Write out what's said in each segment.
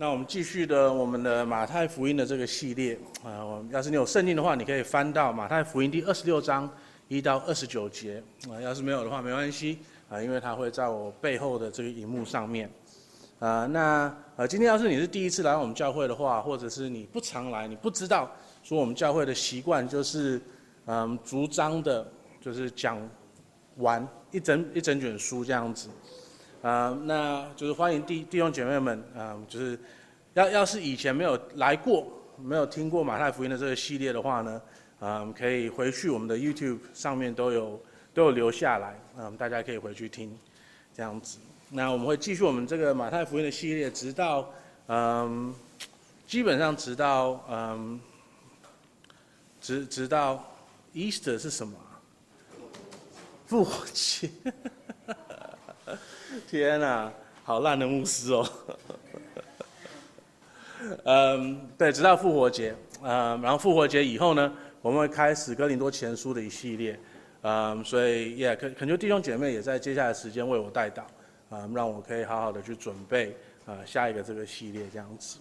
那我们继续的我们的马太福音的这个系列啊，我要是你有圣经的话，你可以翻到马太福音第二十六章一到二十九节啊。要是没有的话，没关系啊，因为它会在我背后的这个荧幕上面啊。那呃，今天要是你是第一次来我们教会的话，或者是你不常来，你不知道说我们教会的习惯就是嗯，逐章的，就是讲完一整一整卷书这样子。啊、那就是欢迎弟弟兄姐妹们啊、就是要要是以前没有来过、没有听过马太福音的这个系列的话呢，啊、可以回去我们的 YouTube 上面都有都有留下来，啊、呃，大家可以回去听，这样子。那我们会继续我们这个马太福音的系列，直到嗯、基本上直到嗯、直直到 Easter 是什么？复活节。天呐、啊，好烂的牧师哦！嗯，对，直到复活节，嗯，然后复活节以后呢，我们会开始哥林多前书的一系列，嗯，所以也恳恳求弟兄姐妹也在接下来时间为我代祷，嗯，让我可以好好的去准备，呃，下一个这个系列这样子。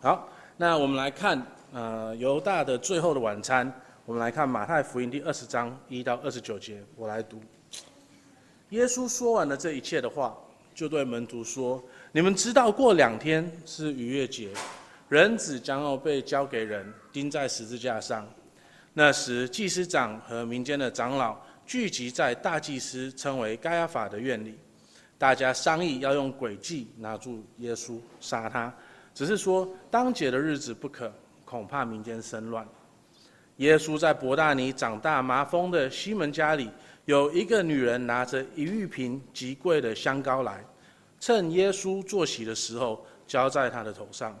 好，那我们来看，呃，犹大的最后的晚餐，我们来看马太福音第二十章一到二十九节，我来读。耶稣说完了这一切的话，就对门徒说：“你们知道，过两天是逾越节，人子将要被交给人，钉在十字架上。那时，祭司长和民间的长老聚集在大祭司称为该亚法的院里，大家商议要用诡计拿住耶稣，杀他。只是说当节的日子不可，恐怕民间生乱。耶稣在伯大尼长大麻风的西门家里。”有一个女人拿着一玉瓶极贵的香膏来，趁耶稣坐席的时候浇在他的头上。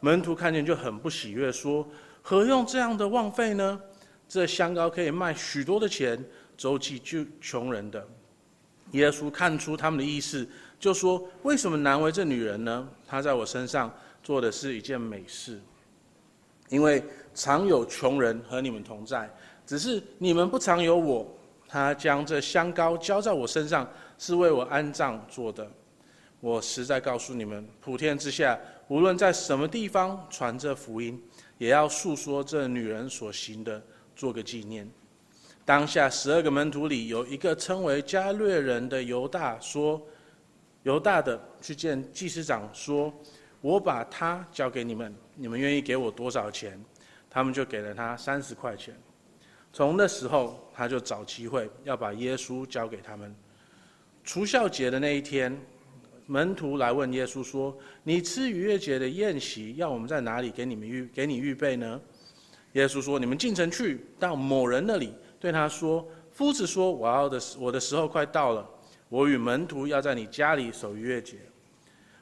门徒看见就很不喜悦，说：“何用这样的枉费呢？这香膏可以卖许多的钱，周济救穷人的。”耶稣看出他们的意思，就说：“为什么难为这女人呢？她在我身上做的是一件美事，因为常有穷人和你们同在，只是你们不常有我。”他将这香膏浇在我身上，是为我安葬做的。我实在告诉你们，普天之下，无论在什么地方传这福音，也要述说这女人所行的，做个纪念。当下十二个门徒里有一个称为加略人的犹大说：“犹大的去见祭司长，说：我把他交给你们，你们愿意给我多少钱？他们就给了他三十块钱。”从那时候，他就找机会要把耶稣交给他们。除酵节的那一天，门徒来问耶稣说：“你吃逾越节的宴席，要我们在哪里给你们预给你预备呢？”耶稣说：“你们进城去，到某人那里，对他说：‘夫子说，我要的我的时候快到了，我与门徒要在你家里守逾越节。’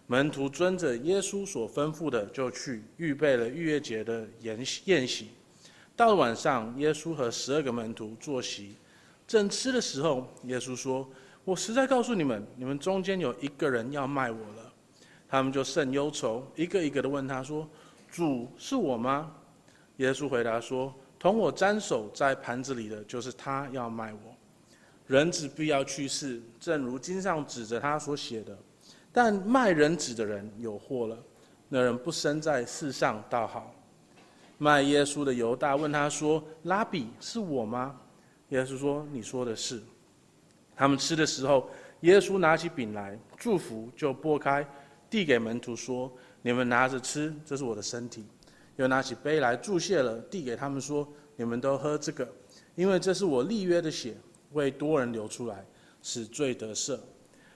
门徒遵着耶稣所吩咐的，就去预备了逾越节的宴宴席。”到了晚上，耶稣和十二个门徒坐席，正吃的时候，耶稣说：“我实在告诉你们，你们中间有一个人要卖我了。”他们就甚忧愁，一个一个的问他说：“主是我吗？”耶稣回答说：“同我沾手在盘子里的，就是他要卖我。人子必要去世，正如经上指着他所写的。但卖人子的人有祸了。那人不生在世上，倒好。”卖耶稣的犹大问他说：“拉比是我吗？”耶稣说：“你说的是。”他们吃的时候，耶稣拿起饼来，祝福就擘开，递给门徒说：“你们拿着吃，这是我的身体。”又拿起杯来，祝谢了，递给他们说：“你们都喝这个，因为这是我立约的血，为多人流出来，使罪得赦。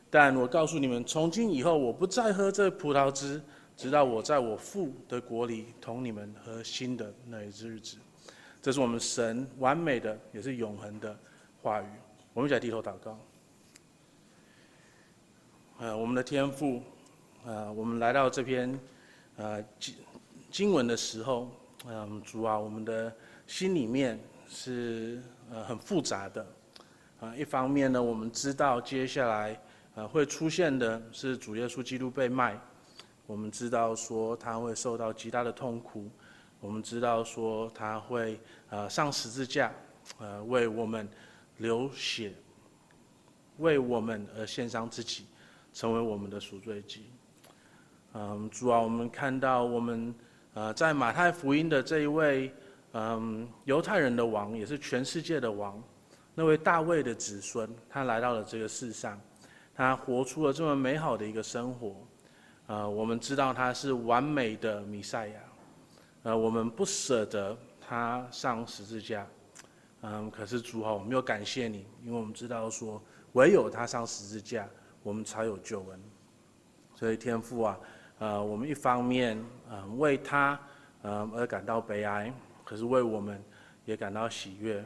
但我告诉你们，从今以后，我不再喝这葡萄汁。”直到我在我父的国里同你们和新的那一日子，这是我们神完美的也是永恒的话语。我们一起来低头祷告。呃，我们的天父，呃，我们来到这篇呃经经文的时候，嗯、呃，主啊，我们的心里面是呃很复杂的。啊、一方面呢，我们知道接下来呃会出现的是主耶稣基督被卖。我们知道说他会受到极大的痛苦，我们知道说他会呃上十字架，呃为我们流血，为我们而献上自己，成为我们的赎罪祭。嗯，主啊，我们看到我们呃在马太福音的这一位嗯犹太人的王，也是全世界的王，那位大卫的子孙，他来到了这个世上，他活出了这么美好的一个生活。呃，我们知道他是完美的弥赛亚，呃，我们不舍得他上十字架，嗯，可是主啊，我们又感谢你，因为我们知道说，唯有他上十字架，我们才有救恩。所以天父啊，呃，我们一方面嗯、为他嗯、而感到悲哀，可是为我们也感到喜悦。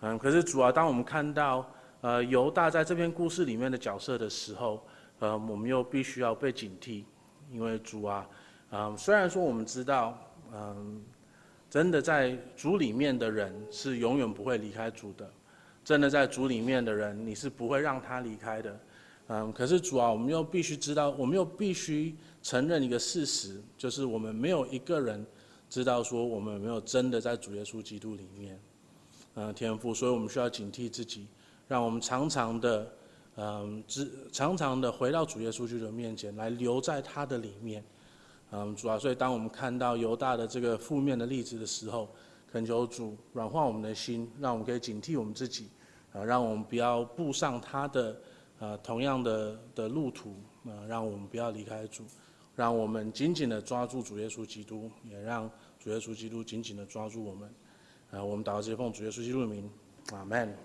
嗯，可是主啊，当我们看到呃犹大在这篇故事里面的角色的时候，呃，我们又必须要被警惕，因为主啊，嗯，虽然说我们知道，嗯，真的在主里面的人是永远不会离开主的，真的在主里面的人，你是不会让他离开的，嗯，可是主啊，我们又必须知道，我们又必须承认一个事实，就是我们没有一个人知道说我们有没有真的在主耶稣基督里面，嗯，天赋，所以我们需要警惕自己，让我们常常的。嗯，只常常的回到主耶稣基督的面前来，留在他的里面。嗯，主啊，所以当我们看到犹大的这个负面的例子的时候，恳求主软化我们的心，让我们可以警惕我们自己，啊，让我们不要步上他的呃同样的的路途，啊，让我们不要离开主，让我们紧紧的抓住主耶稣基督，也让主耶稣基督紧紧的抓住我们。啊，我们祷告，接奉主耶稣基督的名，阿门。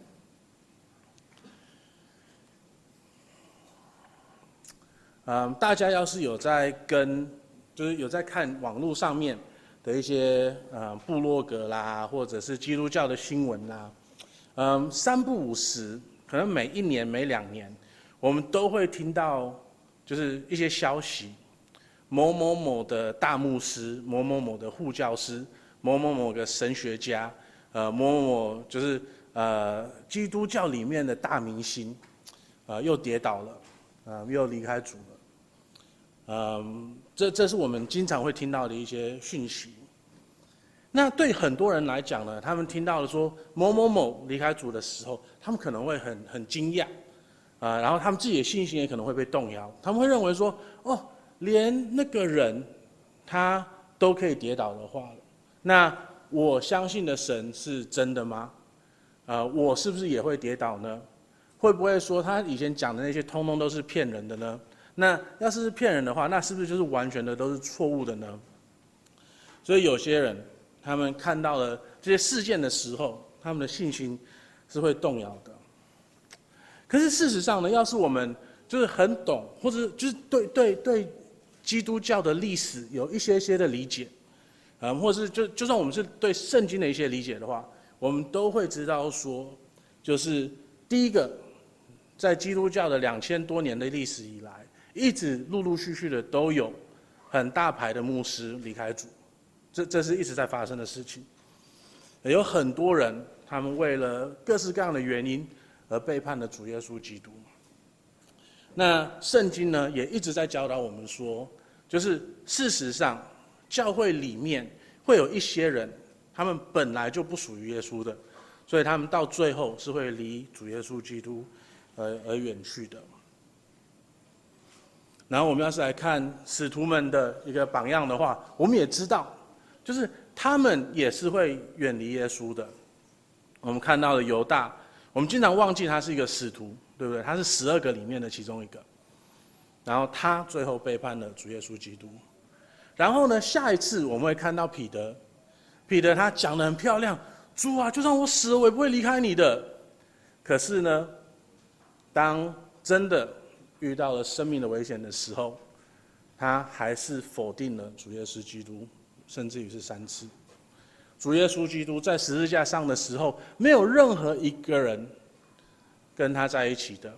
嗯，大家要是有在跟，就是有在看网络上面的一些呃部落格啦，或者是基督教的新闻啦，嗯，三不五时，可能每一年、每两年，我们都会听到，就是一些消息，某某某的大牧师，某某某的护教师，某某某的神学家，呃，某某某就是呃基督教里面的大明星，呃，又跌倒了，呃，又离开主。嗯，这这是我们经常会听到的一些讯息。那对很多人来讲呢，他们听到了说某某某离开主的时候，他们可能会很很惊讶，啊，然后他们自己的信心也可能会被动摇。他们会认为说，哦，连那个人他都可以跌倒的话，那我相信的神是真的吗？啊，我是不是也会跌倒呢？会不会说他以前讲的那些通通都是骗人的呢？那要是是骗人的话，那是不是就是完全的都是错误的呢？所以有些人，他们看到了这些事件的时候，他们的信心是会动摇的。可是事实上呢，要是我们就是很懂，或者就是对对对基督教的历史有一些些的理解，嗯，或者是就就算我们是对圣经的一些理解的话，我们都会知道说，就是第一个，在基督教的两千多年的历史以来。一直陆陆续续的都有很大牌的牧师离开主，这这是一直在发生的事情。有很多人，他们为了各式各样的原因而背叛了主耶稣基督。那圣经呢，也一直在教导我们说，就是事实上，教会里面会有一些人，他们本来就不属于耶稣的，所以他们到最后是会离主耶稣基督而而远去的。然后我们要是来看使徒们的一个榜样的话，我们也知道，就是他们也是会远离耶稣的。我们看到了犹大，我们经常忘记他是一个使徒，对不对？他是十二个里面的其中一个。然后他最后背叛了主耶稣基督。然后呢，下一次我们会看到彼得，彼得他讲的很漂亮，主啊，就算我死了，我也不会离开你的。可是呢，当真的。遇到了生命的危险的时候，他还是否定了主耶稣基督，甚至于是三次。主耶稣基督在十字架上的时候，没有任何一个人跟他在一起的，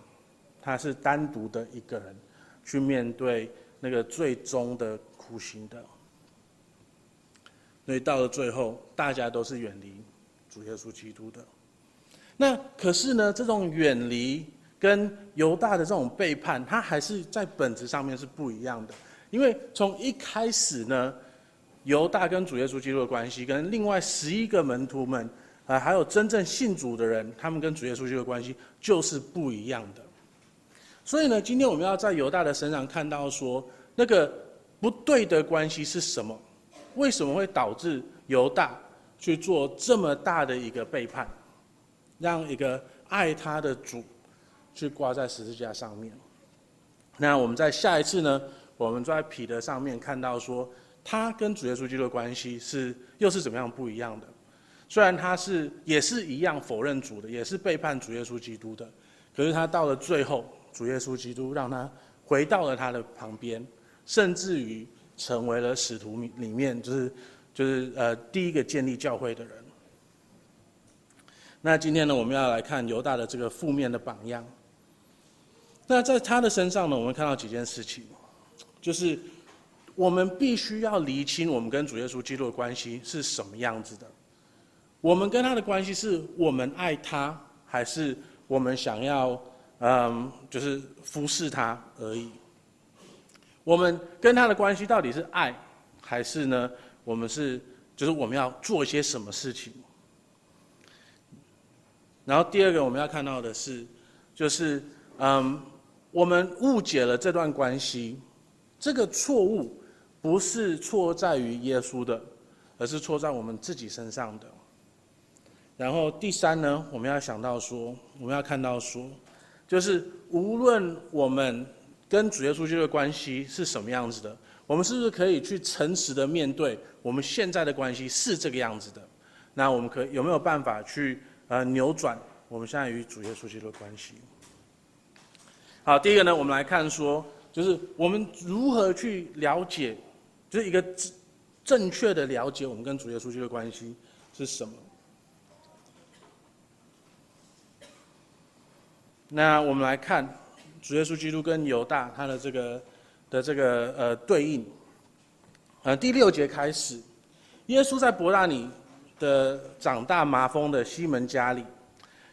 他是单独的一个人去面对那个最终的苦刑的。所以到了最后，大家都是远离主耶稣基督的。那可是呢，这种远离。跟犹大的这种背叛，他还是在本质上面是不一样的。因为从一开始呢，犹大跟主耶稣基督的关系，跟另外十一个门徒们，啊，还有真正信主的人，他们跟主耶稣基督的关系就是不一样的。所以呢，今天我们要在犹大的身上看到说，那个不对的关系是什么？为什么会导致犹大去做这么大的一个背叛，让一个爱他的主去挂在十字架上面？那我们在下一次呢，我们在彼得上面看到说，他跟主耶稣基督的关系是又是怎么样不一样的？虽然他是也是一样否认主的，也是背叛主耶稣基督的，可是他到了最后，主耶稣基督让他回到了他的旁边，甚至于成为了使徒里面就是就是呃第一个建立教会的人。那今天呢，我们要来看犹大的这个负面的榜样。那在他的身上呢，我们看到几件事情，就是我们必须要厘清我们跟主耶稣基督的关系是什么样子的。我们跟他的关系是我们爱他，还是我们想要嗯，就是服侍他而已？我们跟他的关系到底是爱，还是呢？我们是就是我们要做一些什么事情？然后第二个我们要看到的是，就是嗯。我们误解了这段关系，这个错误不是错在于耶稣的，而是错在我们自己身上的。然后第三呢，我们要想到说，我们要看到说，就是无论我们跟主耶稣基督的关系是什么样子的，我们是不是可以去诚实的面对我们现在的关系是这个样子的？那我们可有没有办法去呃扭转我们现在与主耶稣基督的关系？好，第一个呢，我们来看说，就是我们如何去了解，就是一个正确的了解我们跟主耶稣基督的关系是什么。那我们来看主耶稣基督跟犹大他的这个的这个呃对应。呃，第六节开始，耶稣在伯大尼的长大麻风的西门家里。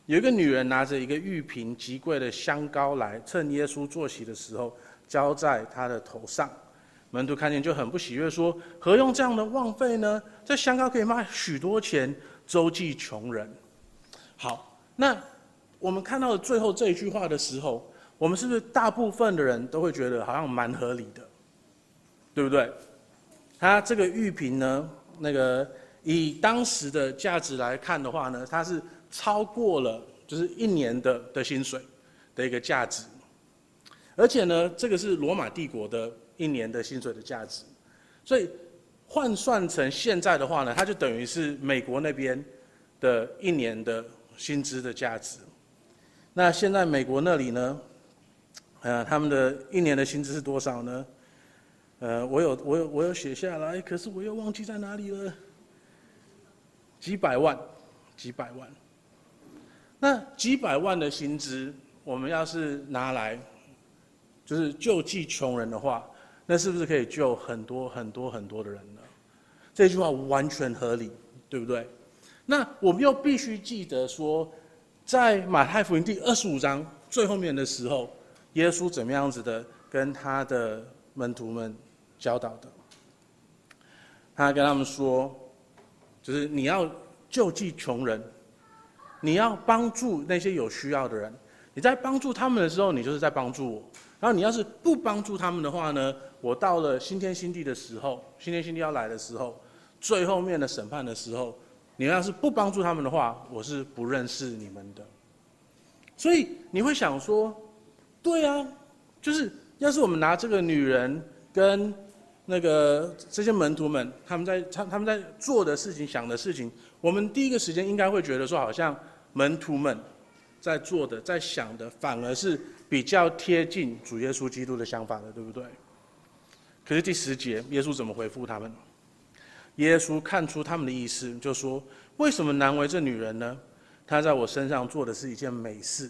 有一个女人拿着一个玉瓶极贵的香膏来，趁耶稣坐席的时候浇在他的头上。门徒看见就很不喜悦，说：“何用这样的枉费呢？这香膏可以卖许多钱，周济穷人。”好，那我们看到最后这一句话的时候，我们是不是大部分的人都会觉得好像蛮合理的，对不对？他这个玉瓶呢，那个以当时的价值来看的话呢，它是。超过了就是一年的的薪水的一个价值，而且呢，这个是罗马帝国的一年的薪水的价值，所以换算成现在的话呢，它就等于是美国那边的一年的薪资的价值。那现在美国那里呢，呃，他们的一年的薪资是多少呢？呃，我有我有我有写下来，可是我又忘记在哪里了。几百万，几百万。那几百万的薪资，我们要是拿来，就是救济穷人的话，那是不是可以救很多很多很多的人呢？这句话完全合理，对不对？那我们又必须记得说，在马太福音第二十五章最后面的时候，耶稣怎么样子的跟他的门徒们教导的？他跟他们说，就是你要救济穷人。你要帮助那些有需要的人，你在帮助他们的时候，你就是在帮助我。然后你要是不帮助他们的话呢，我到了新天新地的时候，新天新地要来的时候，最后面的审判的时候，你要是不帮助他们的话，我是不认识你们的。所以你会想说，对啊，就是要是我们拿这个女人跟那个这些门徒们，他们在他他们在做的事情、想的事情，我们第一个时间应该会觉得说，好像。门徒们在做的、在想的，反而是比较贴近主耶稣基督的想法的，对不对？可是第十节，耶稣怎么回复他们？耶稣看出他们的意思，就说：“为什么难为这女人呢？她在我身上做的是一件美事，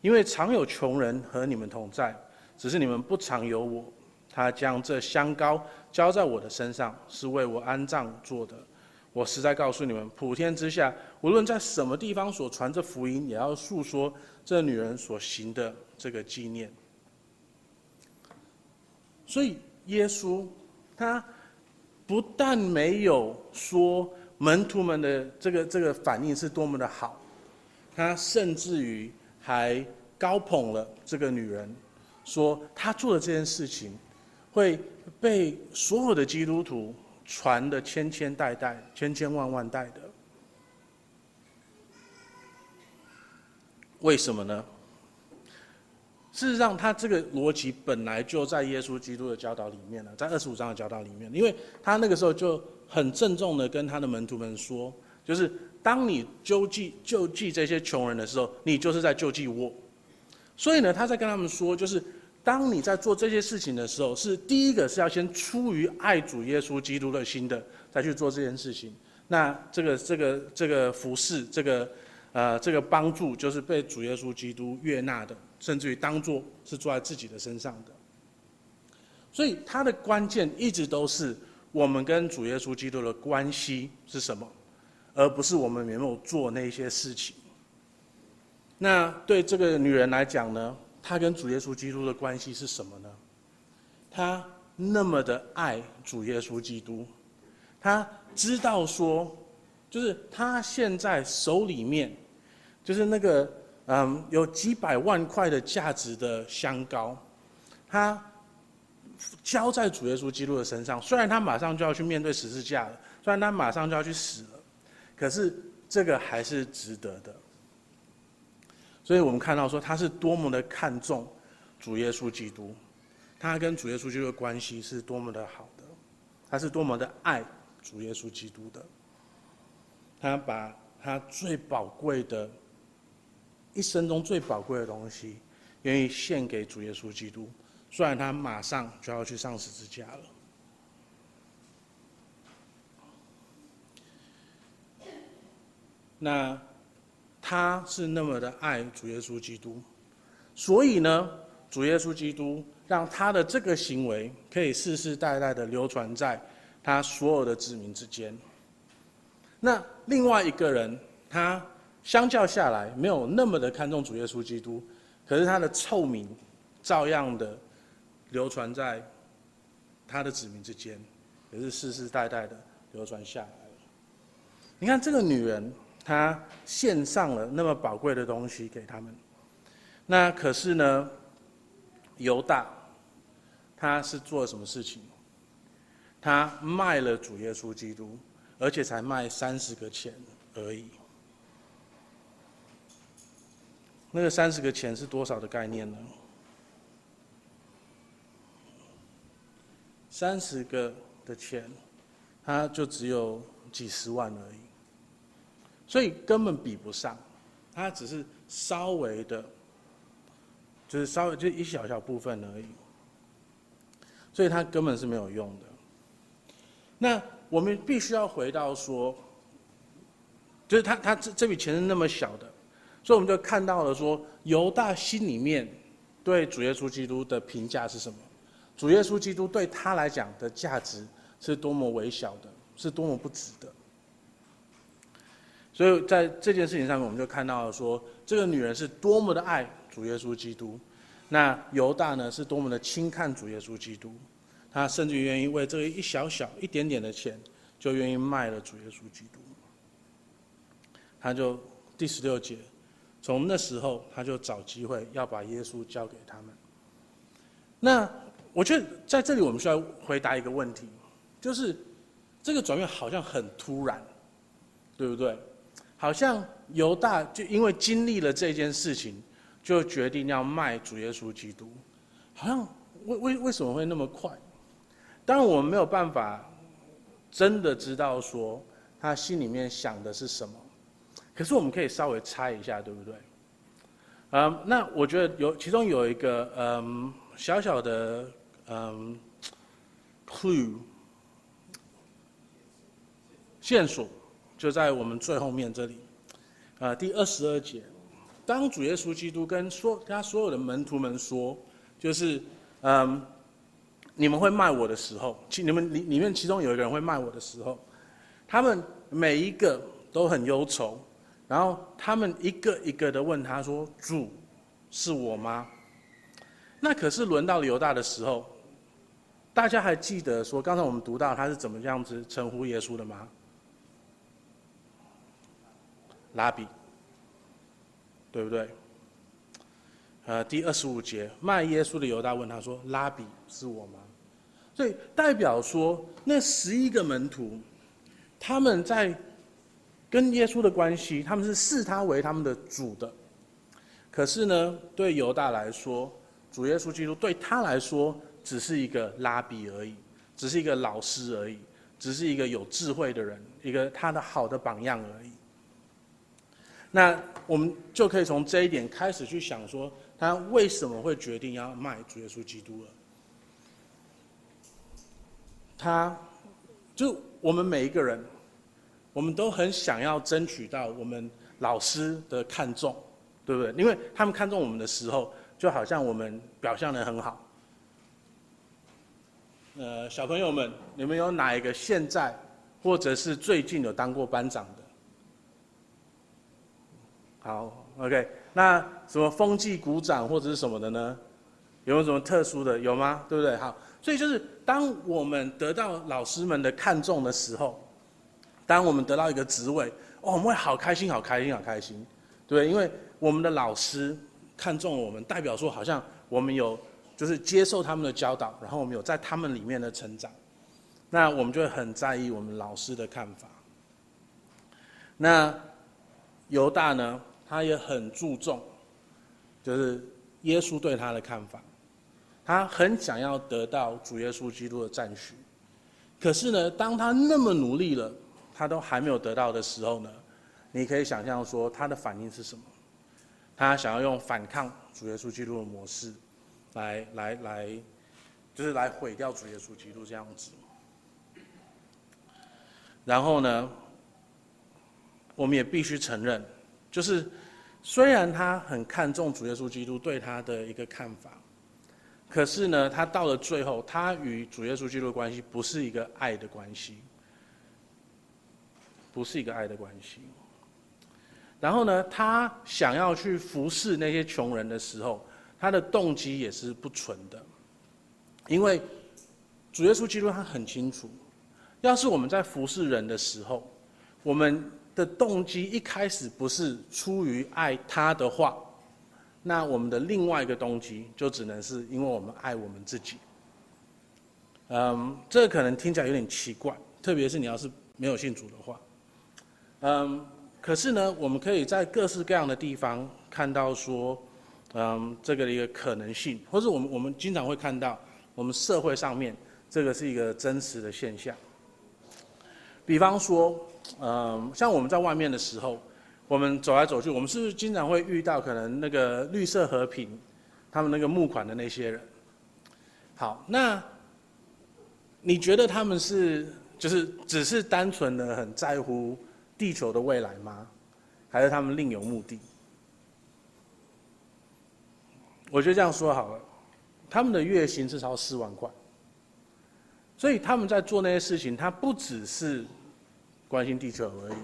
因为常有穷人和你们同在，只是你们不常有我。她将这香膏浇在我的身上，是为我安葬做的。”我实在告诉你们，普天之下，无论在什么地方所传这福音，也要述说这女人所行的这个纪念。所以，耶稣他不但没有说门徒们的这个这个反应是多么的好，他甚至于还高捧了这个女人，说她做的这件事情，会被所有的基督徒传的千千代代、千千万万代的。为什么呢？事实上，他这个逻辑本来就在耶稣基督的教导里面了，在二十五章的教导里面，因为他那个时候就很郑重的跟他的门徒们说，就是当你救济救济这些穷人的时候，你就是在救济我。所以呢，他在跟他们说，就是当你在做这些事情的时候，是第一个是要先出于爱主耶稣基督的心的，再去做这件事情。那这个这个这个服侍这个。呃，这个帮助就是被主耶稣基督悦纳的，甚至于当做是做在自己的身上的。所以，它的关键一直都是我们跟主耶稣基督的关系是什么，而不是我们有没有做那些事情。那对这个女人来讲呢，他跟主耶稣基督的关系是什么呢？他那么的爱主耶稣基督，他知道说，就是他现在手里面。就是那个嗯，有几百万块的价值的香膏，他交在主耶稣基督的身上。虽然他马上就要去面对十字架了，虽然他马上就要去死了，可是这个还是值得的。所以我们看到说，他是多么的看重主耶稣基督，他跟主耶稣基督的关系是多么的好的，他是多么的爱主耶稣基督的，他把他最宝贵的。一生中最宝贵的东西，愿意献给主耶稣基督。虽然他马上就要去上十字架了，那他是那么的爱主耶稣基督，所以呢，主耶稣基督让他的这个行为可以世世代代的流传在他所有的子民之间。那另外一个人，他。相较下来，没有那么的看重主耶稣基督，可是他的臭名照样的流传在他的子民之间，也是世世代代的流传下来了。你看这个女人，他献上了那么宝贵的东西给他们，那可是呢，犹大他是做了什么事情？他卖了主耶稣基督，而且才卖三十个钱而已。那个三十个钱是多少的概念呢？三十个的钱，它就只有几十万而已，所以根本比不上，它只是稍微的，就是稍微就一小小部分而已，所以它根本是没有用的。那我们必须要回到说，就是他他这这笔钱是那么小的。所以我们就看到了说，犹大心里面对主耶稣基督的评价是什么？主耶稣基督对他来讲的价值是多么微小的，是多么不值得。所以在这件事情上面，我们就看到了说，这个女人是多么的爱主耶稣基督，那犹大呢是多么的轻看主耶稣基督，他甚至愿意为这个一小小一点点的钱，就愿意卖了主耶稣基督。他就第十六节。从那时候，他就找机会要把耶稣交给他们。那我觉得在这里，我们需要回答一个问题，就是这个转变好像很突然，对不对？好像犹大就因为经历了这件事情，就决定要卖主耶稣基督。好像为为为什么会那么快？当然，我们没有办法真的知道说他心里面想的是什么。可是我们可以稍微猜一下，对不对？嗯，那我觉得有其中有一个嗯小小的嗯 clue 线索，就在我们最后面这里，呃，第二十二节，当主耶稣基督跟说他所有的门徒们说，就是嗯你们会卖我的时候，其你们里里面其中有一个人会卖我的时候，他们每一个都很忧愁。然后他们一个一个的问他说：“主，是我吗？”那可是轮到犹大的时候，大家还记得说刚才我们读到他是怎么样子称呼耶稣的吗？拉比，对不对？呃，第二十五节卖耶稣的犹大问他说：“拉比，是我吗？”所以代表说，那十一个门徒，他们在跟耶稣的关系，他们是视他为他们的主的。可是呢，对犹大来说，主耶稣基督对他来说，只是一个拉比而已，只是一个老师而已，只是一个有智慧的人，一个他的好的榜样而已。那我们就可以从这一点开始去想说，他为什么会决定要卖主耶稣基督了？他，就我们每一个人，我们都很想要争取到我们老师的看重，对不对？因为他们看重我们的时候，就好像我们表现得很好。呃，小朋友们，你们有哪一个现在或者是最近有当过班长的？好，OK，那什么风纪鼓掌或者是什么的呢？有没有什么特殊的？有吗？对不对？好，所以就是当我们得到老师们的看重的时候，当我们得到一个职位，哦，我们会好开心，好开心，好开心，对，因为我们的老师看重我们，代表说好像我们有。就是接受他们的教导，然后我们有在他们里面的成长，那我们就会很在意我们老师的看法。那犹大呢，他也很注重，就是耶稣对他的看法，他很想要得到主耶稣基督的赞许。可是呢，当他那么努力了，他都还没有得到的时候呢，你可以想象说他的反应是什么？他想要用反抗主耶稣基督的模式。来来来，就是来毁掉主耶稣基督这样子。然后呢，我们也必须承认，就是虽然他很看重主耶稣基督对他的一个看法，可是呢，他到了最后，他与主耶稣基督的关系不是一个爱的关系，不是一个爱的关系。然后呢，他想要去服侍那些穷人的时候。他的动机也是不纯的，因为主耶稣基督他很清楚，要是我们在服侍人的时候，我们的动机一开始不是出于爱他的话，那我们的另外一个动机就只能是因为我们爱我们自己。嗯，这可能听起来有点奇怪，特别是你要是没有信主的话。嗯，可是呢，我们可以在各式各样的地方看到说。嗯，这个的一个可能性，或者我们我们经常会看到，我们社会上面这个是一个真实的现象。比方说，嗯，像我们在外面的时候，我们走来走去，我们是不是经常会遇到可能那个绿色和平，他们那个募款的那些人？好，那你觉得他们是就是只是单纯的很在乎地球的未来吗？还是他们另有目的？我觉得这样说好了，他们的月薪至少四万块，所以他们在做那些事情，他不只是关心地球而已，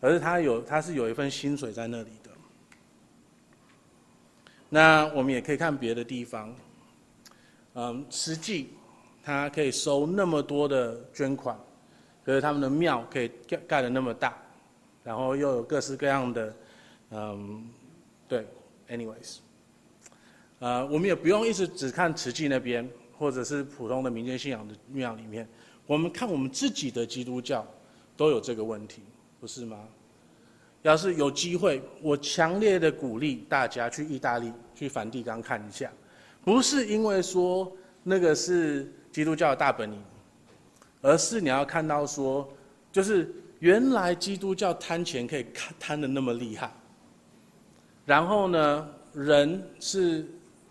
而是他有他是有一份薪水在那里的。那我们也可以看别的地方，嗯，实际他可以收那么多的捐款，可是他们的庙可以盖盖的那么大，然后又有各式各样的，嗯，对，anyways。呃，我们也不用一直只看慈济那边，或者是普通的民间信仰的庙里面，我们看我们自己的基督教，都有这个问题，不是吗？要是有机会，我强烈的鼓励大家去意大利、去梵蒂冈看一下，不是因为说那个是基督教的大本营，而是你要看到说，就是原来基督教贪钱可以贪得那么厉害，然后呢，人是。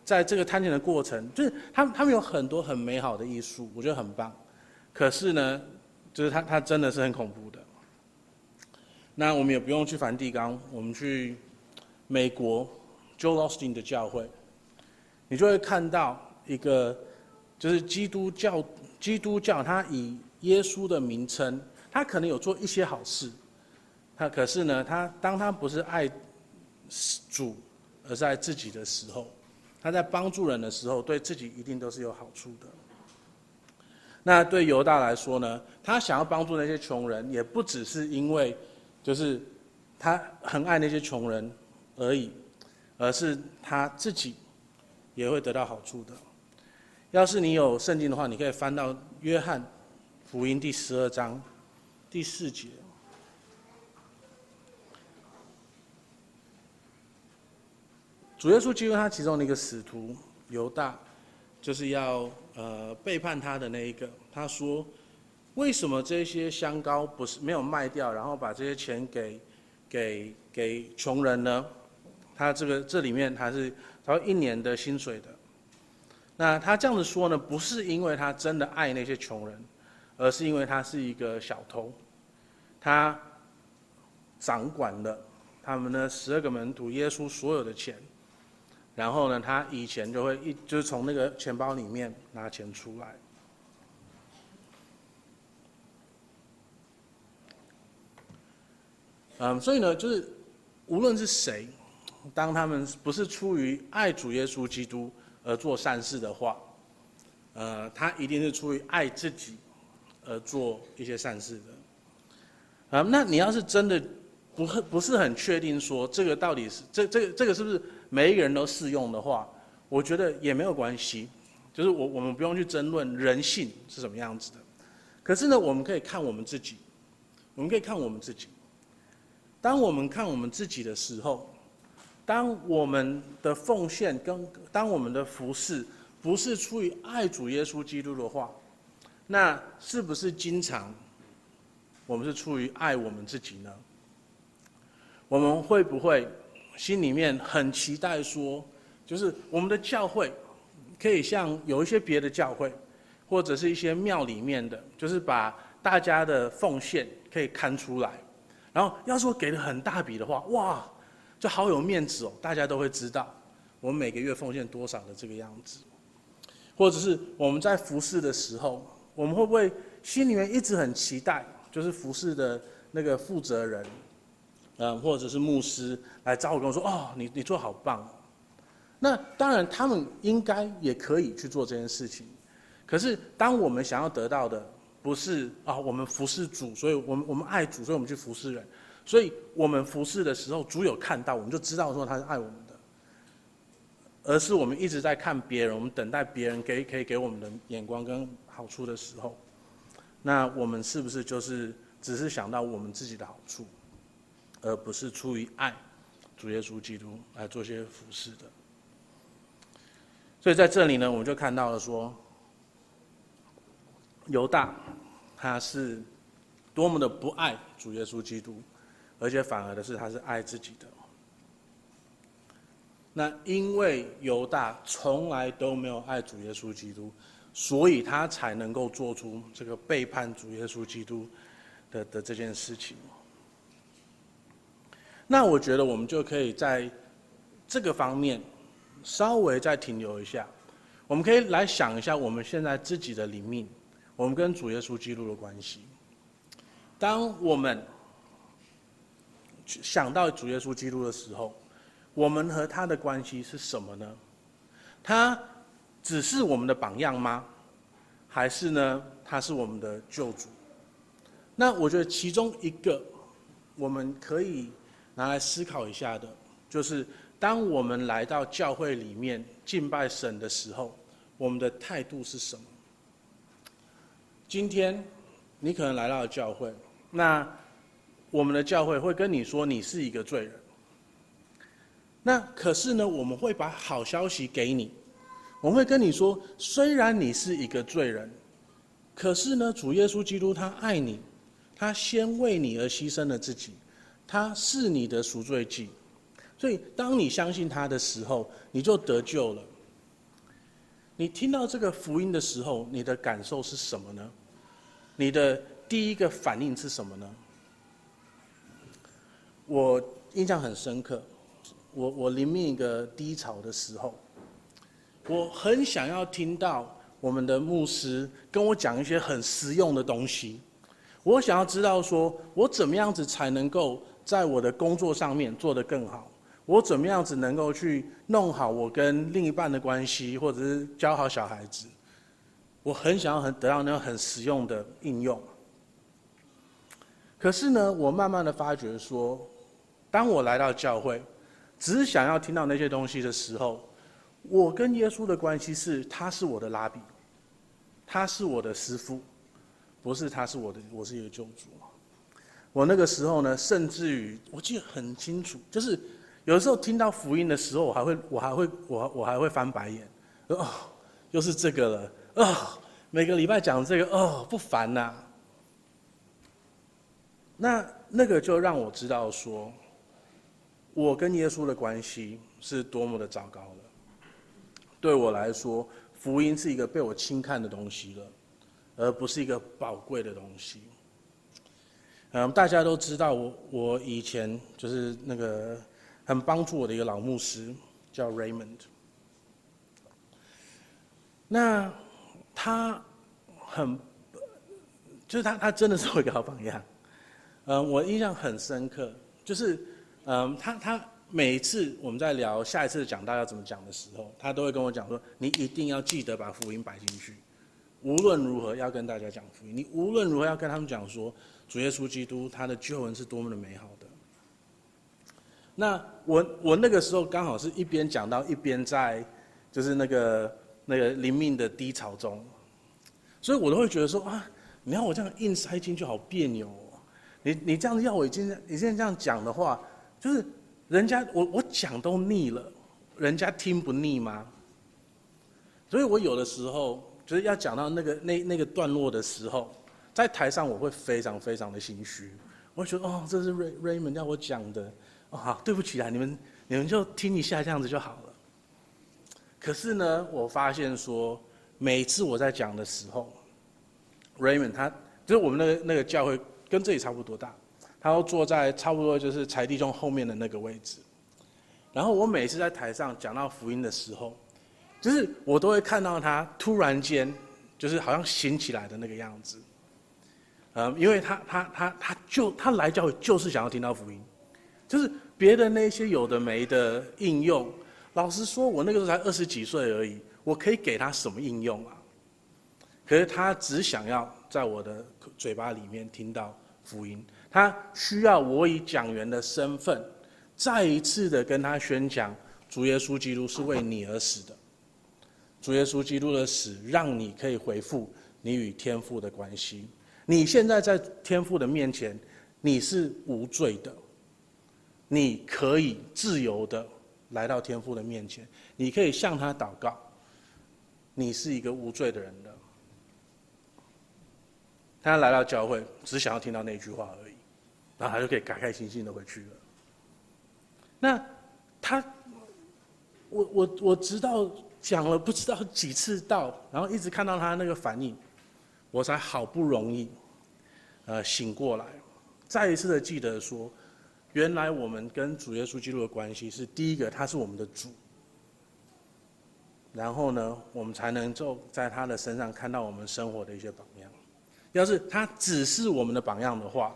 在这个贪钱的过程，就是他们他们有很多很美好的艺术，我觉得很棒。可是呢，就是他他真的是很恐怖的。那我们也不用去梵蒂冈，我们去美国 Joel Osteen 的教会，你就会看到一个，就是基督教基督教，他以耶稣的名称，他可能有做一些好事，他可是呢，他当他不是爱主，而是爱自己的时候。他在帮助人的时候，对自己一定都是有好处的。那对犹大来说呢？他想要帮助那些穷人，也不只是因为，就是他很爱那些穷人而已，而是他自己也会得到好处的。要是你有圣经的话，你可以翻到约翰福音第十二章第四节。主耶稣基督他其中的一个使徒犹大，就是要呃背叛他的那一个。他说：“为什么这些香膏不是没有卖掉，然后把这些钱给给给穷人呢？”他这个这里面他是他说一年的薪水的。那他这样子说呢，不是因为他真的爱那些穷人，而是因为他是一个小偷，他掌管了他们的十二个门徒耶稣所有的钱。然后呢，他以前就会一就是从那个钱包里面拿钱出来。嗯，所以呢，就是无论是谁，当他们不是出于爱主耶稣基督而做善事的话，呃，他一定是出于爱自己而做一些善事的。啊，那你要是真的不不是很确定说这个到底是这这个这个是不是？每一个人都适用的话，我觉得也没有关系，就是我我们不用去争论人性是什么样子的。可是呢，我们可以看我们自己，我们可以看我们自己。当我们看我们自己的时候，当我们的奉献跟当我们的服侍不是出于爱主耶稣基督的话，那是不是经常我们是出于爱我们自己呢？我们会不会？心里面很期待说，就是我们的教会可以像有一些别的教会，或者是一些庙里面的，就是把大家的奉献可以看出来，然后要说给了很大笔的话，哇，就好有面子哦，大家都会知道我们每个月奉献多少的这个样子，或者是我们在服侍的时候，我们会不会心里面一直很期待，就是服侍的那个负责人。嗯，或者是牧师来找我跟我说：“哦，你你做好棒。”那当然，他们应该也可以去做这件事情。可是，当我们想要得到的不是啊，我们服侍主，所以我们我们爱主，所以我们去服侍人。所以我们服侍的时候，主有看到，我们就知道说他是爱我们的。而是我们一直在看别人，我们等待别人给可以给我们的眼光跟好处的时候，那我们是不是就是只是想到我们自己的好处？而不是出于爱主耶稣基督来做些服事的，所以在这里呢，我们就看到了说，犹大他是多么的不爱主耶稣基督，而且反而的是他是爱自己的。那因为犹大从来都没有爱主耶稣基督，所以他才能够做出这个背叛主耶稣基督的的这件事情。那我觉得我们就可以在这个方面稍微再停留一下，我们可以来想一下我们现在自己的灵命，我们跟主耶稣基督的关系。当我们想到主耶稣基督的时候，我们和他的关系是什么呢？他只是我们的榜样吗？还是呢，他是我们的救主？那我觉得其中一个我们可以。拿来思考一下的，就是当我们来到教会里面敬拜神的时候，我们的态度是什么？今天你可能来到了教会，那我们的教会会跟你说你是一个罪人。那可是呢，我们会把好消息给你，我们会跟你说，虽然你是一个罪人，可是呢，主耶稣基督他爱你，他先为你而牺牲了自己。他是你的赎罪祭，所以当你相信他的时候，你就得救了。你听到这个福音的时候，你的感受是什么呢？你的第一个反应是什么呢？我印象很深刻，我我临命一个低潮的时候，我很想要听到我们的牧师跟我讲一些很实用的东西，我想要知道说我怎么样子才能够。在我的工作上面做得更好，我怎么样子能够去弄好我跟另一半的关系，或者是教好小孩子？我很想要很得到那种很实用的应用。可是呢，我慢慢的发觉说，当我来到教会，只是想要听到那些东西的时候，我跟耶稣的关系是，他是我的拉比，他是我的师傅，不是他是我的，我是一个救主。我那个时候呢，甚至于我记得很清楚，就是有的时候听到福音的时候，我还会，我还会，我我还会翻白眼，哦，又是这个了，哦，每个礼拜讲这个，哦，不烦呐、那那个就让我知道说，我跟耶稣的关系是多么的糟糕了。对我来说，福音是一个被我轻看的东西了，而不是一个宝贵的东西。嗯，大家都知道我，我以前就是那个很帮助我的一个老牧师，叫 Raymond。那他很，就是他，他真的是我一个好榜样。嗯，我印象很深刻，就是嗯，他他每一次我们在聊下一次讲道要怎么讲的时候，他都会跟我讲说：“你一定要记得把福音摆进去，无论如何要跟大家讲福音，你无论如何要跟他们讲说。”主耶稣基督，他的救恩是多么的美好的。那我我那个时候刚好是一边讲到一边在，就是那个那个灵命的低潮中，所以我都会觉得说啊，你要我这样硬塞进去好别扭哦。你你这样子要我已经你现在这样讲的话，就是人家我我讲都腻了，人家听不腻吗？所以我有的时候就是要讲到那个那那个段落的时候。在台上我会非常非常的心虚，我会觉得哦，这是 Ray Raymond 要我讲的，哦，对不起啊，你们你们就听一下这样子就好了。可是呢，我发现说，每次我在讲的时候，Raymond 他就是我们那个那个教会跟这里差不多大，他都坐在差不多就是柴弟兄后面的那个位置。然后我每次在台上讲到福音的时候，就是我都会看到他突然间就是好像醒起来的那个样子。嗯，因为他他他他就他来教会就是想要听到福音，就是别的那些有的没的应用。老实说，我那个时候才二十几岁而已，我可以给他什么应用啊？可是他只想要在我的嘴巴里面听到福音，他需要我以讲员的身份，再一次的跟他宣讲主耶稣基督是为你而死的，主耶稣基督的死让你可以恢复你与天父的关系。你现在在天父的面前，你是无罪的，你可以自由的来到天父的面前，你可以向他祷告，你是一个无罪的人的。他来到教会，只想要听到那句话而已，然后他就可以开开心心的回去了。那他，我我我直到讲了不知道几次道，然后一直看到他那个反应。我才好不容易，呃，醒过来，再一次的记得说，原来我们跟主耶稣基督的关系是第一个，他是我们的主。然后呢，我们才能够在他的身上看到我们生活的一些榜样。要是他只是我们的榜样的话，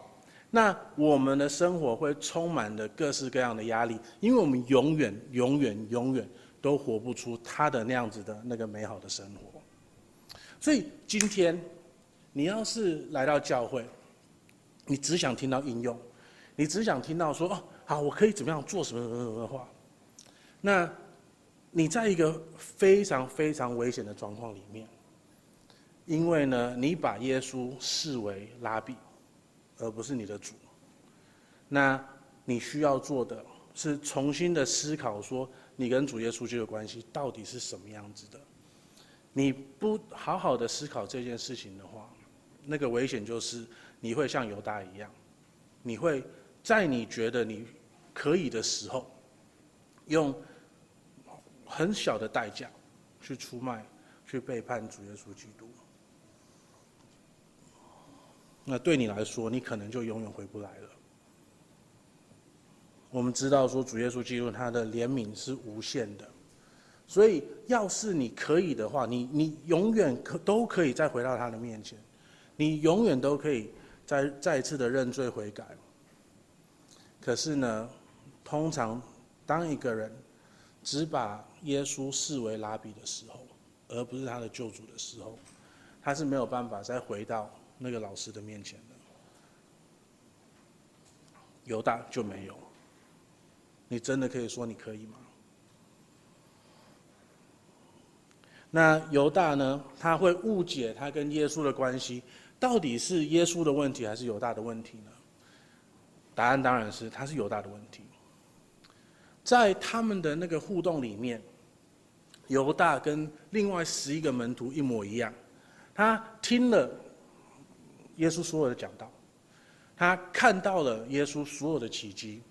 那我们的生活会充满着各式各样的压力，因为我们永远、永远、永远都活不出他的那样子的那个美好的生活。所以今天。你要是来到教会，你只想听到应用，你只想听到说哦，好，我可以怎么样做什么什么什么的话，那你在一个非常非常危险的状况里面，因为呢，你把耶稣视为拉比，而不是你的主。那你需要做的是重新的思考，说你跟主耶稣这个关系到底是什么样子的。你不好好的思考这件事情的话，那个危险就是你会像犹大一样，你会在你觉得你可以的时候，用很小的代价去出卖、去背叛主耶稣基督。那对你来说，你可能就永远回不来了。我们知道说主耶稣基督他的怜悯是无限的，所以要是你可以的话，你你永远可都可以再回到他的面前。你永远都可以再再一次的认罪悔改。可是呢，通常当一个人只把耶稣视为拉比的时候，而不是他的救主的时候，他是没有办法再回到那个老师的面前的。犹大就没有。你真的可以说你可以吗？那犹大呢，他会误解他跟耶稣的关系，到底是耶稣的问题还是犹大的问题呢？答案当然是他是犹大的问题。在他们的那个互动里面，犹大跟另外十一个门徒一模一样，他听了耶稣所有的讲道，他看到了耶稣所有的奇迹，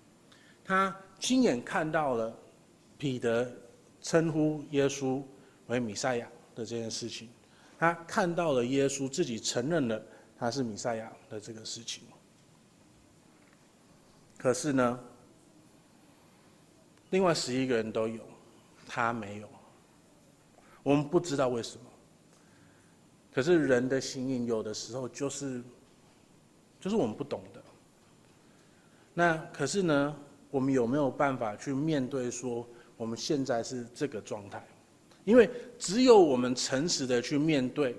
他亲眼看到了彼得称呼耶稣为弥赛亚的这件事情，他看到了耶稣自己承认了他是弥赛亚的这个事情。可是呢，另外十一个人都有，他没有。我们不知道为什么。可是人的心意有的时候就是，就是我们不懂的。那可是呢，我们有没有办法去面对说我们现在是这个状态？因为只有我们诚实的去面对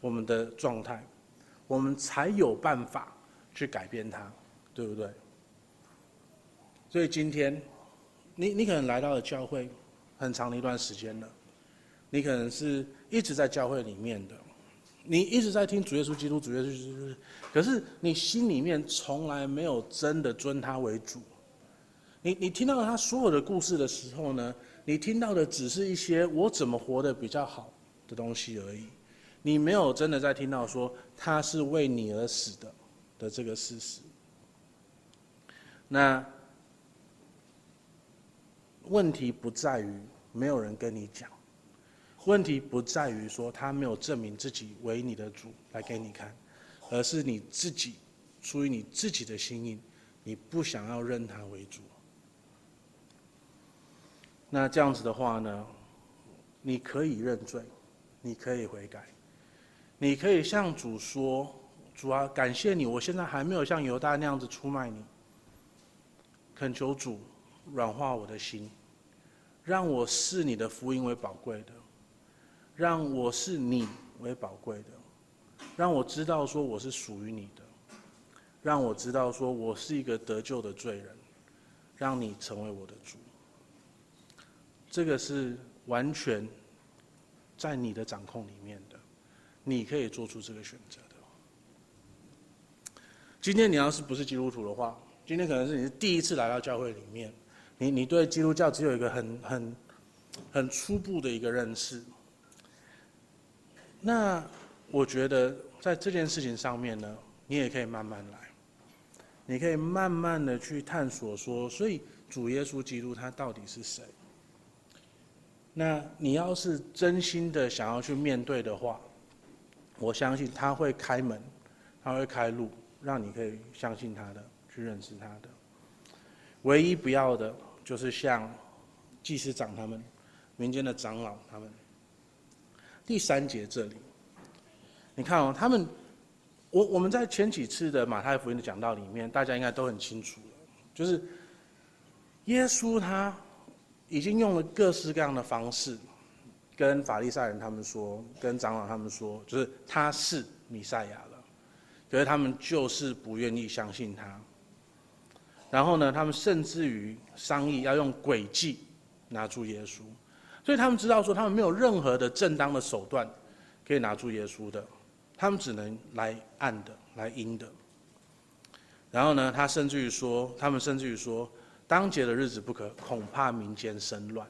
我们的状态，我们才有办法去改变它，对不对？所以今天。你你可能来到了教会很长的一段时间了，你可能是一直在教会里面的，你一直在听主耶稣基督，主耶稣基督，可是你心里面从来没有真的尊他为主。你你听到他所有的故事的时候呢，你听到的只是一些我怎么活得比较好的东西而已，你没有真的在听到说他是为你而死的的这个事实。那。问题不在于没有人跟你讲，问题不在于说他没有证明自己为你的主来给你看，而是你自己出于你自己的心意，你不想要认他为主。那这样子的话呢，你可以认罪，你可以悔改，你可以向主说：“主啊，感谢你，我现在还没有像犹大那样子出卖你，恳求主软化我的心。”让我视你的福音为宝贵的，让我视你为宝贵的，让我知道说我是属于你的，让我知道说我是一个得救的罪人，让你成为我的主。这个是完全在你的掌控里面的，你可以做出这个选择的。今天你要是不是基督徒的话，今天可能是你是第一次来到教会里面。你你对基督教只有一个很很很初步的一个认识，那我觉得在这件事情上面呢，你也可以慢慢来，你可以慢慢的去探索说，所以主耶稣基督他到底是谁？那你要是真心的想要去面对的话，我相信他会开门，他会开路，让你可以相信他的，去认识他的。唯一不要的。就是像祭司长他们、民间的长老他们。第三节这里，你看哦，他们，我我们在前几次的马太福音的讲道里面，大家应该都很清楚了，就是耶稣他已经用了各式各样的方式，跟法利赛人他们说，跟长老他们说，就是他是弥赛亚了，可是他们就是不愿意相信他。然后呢，他们甚至于商议要用诡计拿住耶稣，所以他们知道说他们没有任何的正当的手段可以拿住耶稣的，他们只能来暗的，来阴的。然后呢，他甚至于说，他们甚至于说，当节的日子不可，恐怕民间生乱。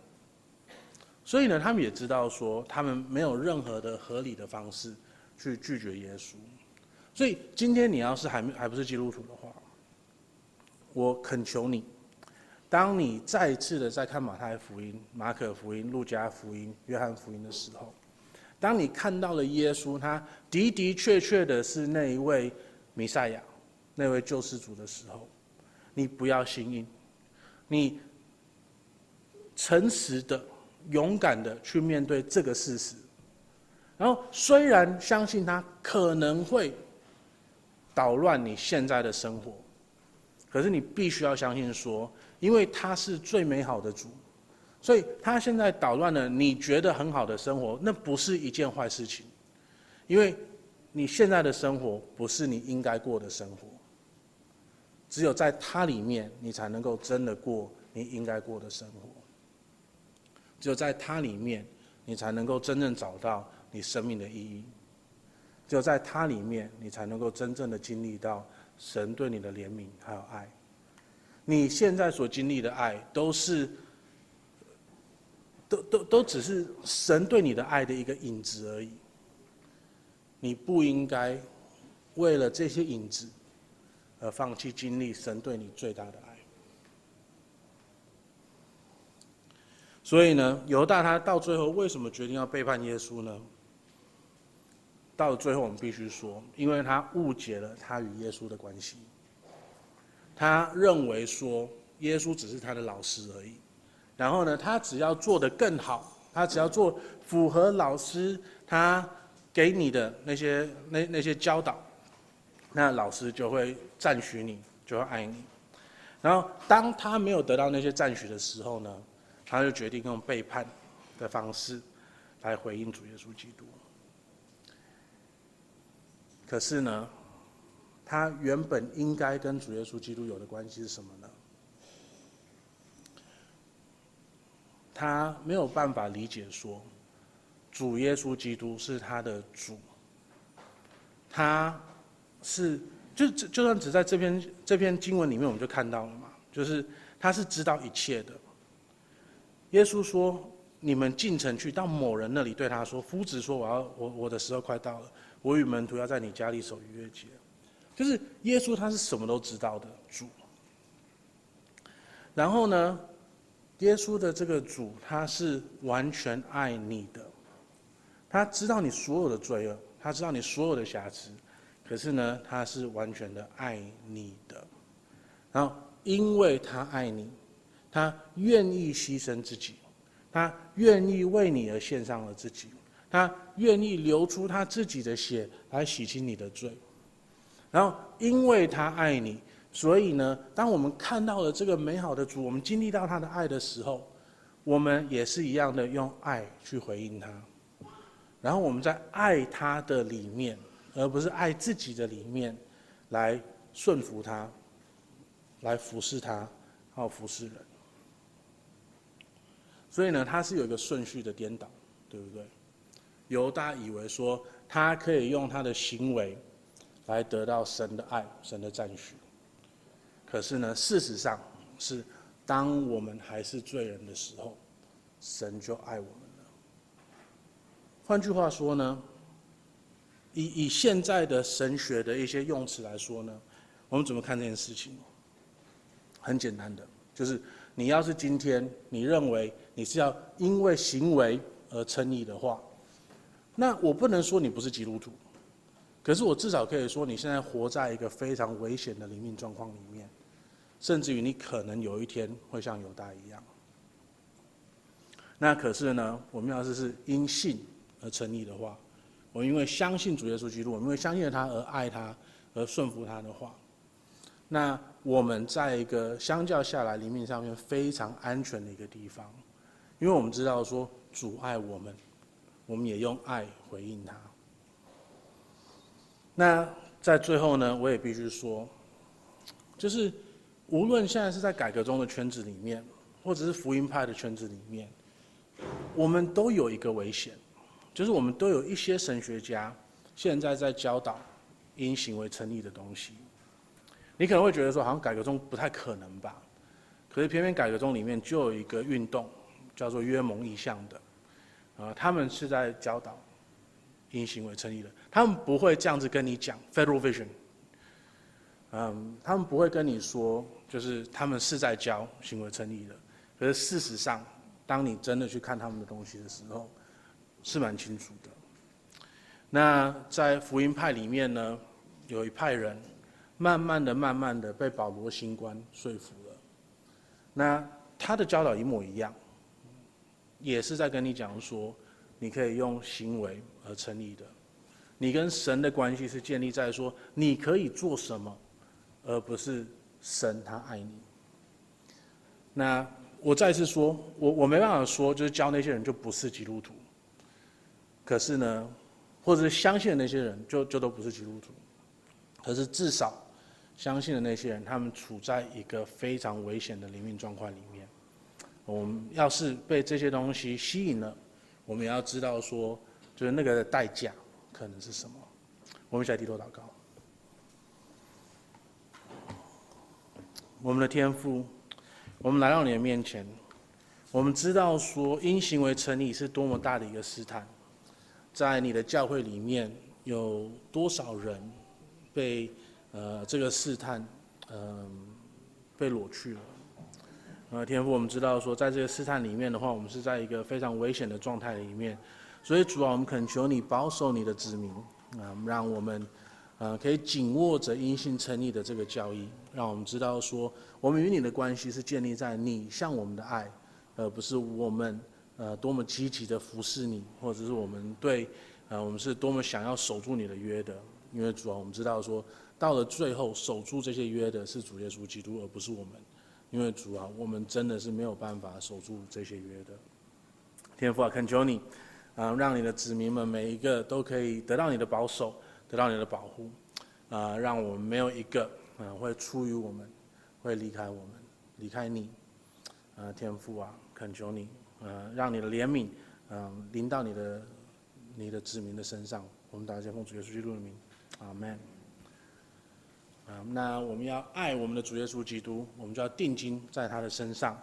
所以呢，他们也知道说，他们没有任何的合理的方式去拒绝耶稣。所以今天你要是还没还不是基督徒的话，我恳求你，当你再一次的在看马太福音、马可福音、路加福音、约翰福音的时候，当你看到了耶稣，他的的确确的是那一位弥赛亚，那位救世主的时候，你不要心硬，你诚实的、勇敢的去面对这个事实。然后，虽然相信他可能会捣乱你现在的生活。可是你必须要相信说，因为他是最美好的主，所以他现在捣乱了你觉得很好的生活，那不是一件坏事情，因为你现在的生活不是你应该过的生活，只有在他里面，你才能够真的过你应该过的生活，只有在他里面，你才能够真正找到你生命的意义。只有在它里面，你才能够真正的经历到神对你的怜悯还有爱。你现在所经历的爱，都是，都都都只是神对你的爱的一个影子而已。你不应该为了这些影子而放弃经历神对你最大的爱。所以呢，犹大他到最后为什么决定要背叛耶稣呢？到最后，我们必须说，因为他误解了他与耶稣的关系。他认为说耶稣只是他的老师而已，然后呢，他只要做得更好，他只要做符合老师他给你的那些那那些教导，那老师就会赞许你，就会爱你。然后当他没有得到那些赞许的时候呢，他就决定用背叛的方式来回应主耶稣基督。可是呢，他原本应该跟主耶稣基督有的关系是什么呢？他没有办法理解说，主耶稣基督是他的主。他是就就算只在这篇这篇经文里面，我们就看到了嘛，就是他是知道一切的。耶稣说：“你们进城去，到某人那里对他说，夫子说，我要我我的时候快到了，我与门徒要在你家里守逾越节。就是耶稣他是什么都知道的主。然后呢，耶稣的这个主他是完全爱你的，他知道你所有的罪恶，他知道你所有的瑕疵，可是呢，他是完全的爱你的。然后因为他爱你。”他愿意牺牲自己，他愿意为你而献上了自己，他愿意流出他自己的血来洗清你的罪。然后，因为他爱你，所以呢，当我们看到了这个美好的主，我们经历到他的爱的时候，我们也是一样的用爱去回应他。然后我们在爱他的里面，而不是爱自己的里面，来顺服他，来服侍他，还有服侍人。所以呢，他是有一个顺序的颠倒，对不对？犹大以为说他可以用他的行为来得到神的爱、神的赞许。可是呢，事实上是当我们还是罪人的时候，神就爱我们了。换句话说呢，以以现在的神学的一些用词来说呢，我们怎么看这件事情？很简单的，就是。你要是今天你认为你是要因为行为而称义的话，那我不能说你不是基督徒，可是我至少可以说你现在活在一个非常危险的灵命状况里面，甚至于你可能有一天会像犹大一样。那可是呢，我们要是是因信而称义的话，我因为相信主耶稣基督，我因为相信了他而爱他而顺服他的话，那。我们在一个相较下来灵命上面非常安全的一个地方，因为我们知道说主爱我们，我们也用爱回应他。那在最后呢，我也必须说，就是无论现在是在改革中的圈子里面，或者是福音派的圈子里面，我们都有一个危险，就是我们都有一些神学家现在在教导因行为称义的东西。你可能会觉得说，好像改革中不太可能吧？可是偏偏改革中里面就有一个运动，叫做约蒙异象的，啊，他们是在教导因行为称义的。他们不会这样子跟你讲 Federal Vision，嗯，他们不会跟你说，就是他们是在教行为称义的。可是事实上，当你真的去看他们的东西的时候，是蛮清楚的。那在福音派里面呢，有一派人。慢慢的、慢慢的被保罗新观说服了，那他的教导一模一样，也是在跟你讲说，你可以用行为而成立的，你跟神的关系是建立在说你可以做什么，而不是神他爱你。那我再次说，我我没办法说，就是教那些人就不是基督徒，可是呢，或者是相信的那些人就就都不是基督徒，可是至少。相信的那些人，他们处在一个非常危险的灵命状况里面。我们要是被这些东西吸引了，我们也要知道说，就是那个代价可能是什么。我们一起来低头祷告。我们的天赋，我们来到你的面前，我们知道说，因行为成义是多么大的一个试探，在你的教会里面有多少人被呃这个试探嗯、呃、被裸去了。呃，天父，我们知道说，在这个试探里面的话，我们是在一个非常危险的状态里面，所以主啊，我们恳求你保守你的子民，啊、让我们，呃，可以紧握着因信称义的这个教义，让我们知道说，我们与你的关系是建立在你向我们的爱，而不是我们，呃，多么积极的服侍你，或者是我们对，呃，我们是多么想要守住你的约的，因为主啊，我们知道说，到了最后守住这些约的是主耶稣基督，而不是我们。因为主啊，我们真的是没有办法守住这些约的。天父啊，恳求你，啊，让你的子民们每一个都可以得到你的保守，得到你的保护，啊，让我们没有一个，啊，会出于我们，会离开我们，离开你。啊，天父啊，恳求你，呃，让你的怜悯，嗯，临到你的，你的子民的身上。我们大家奉主耶稣基督的名，阿门。啊，那我们要爱我们的主耶稣基督，我们就要定睛在他的身上，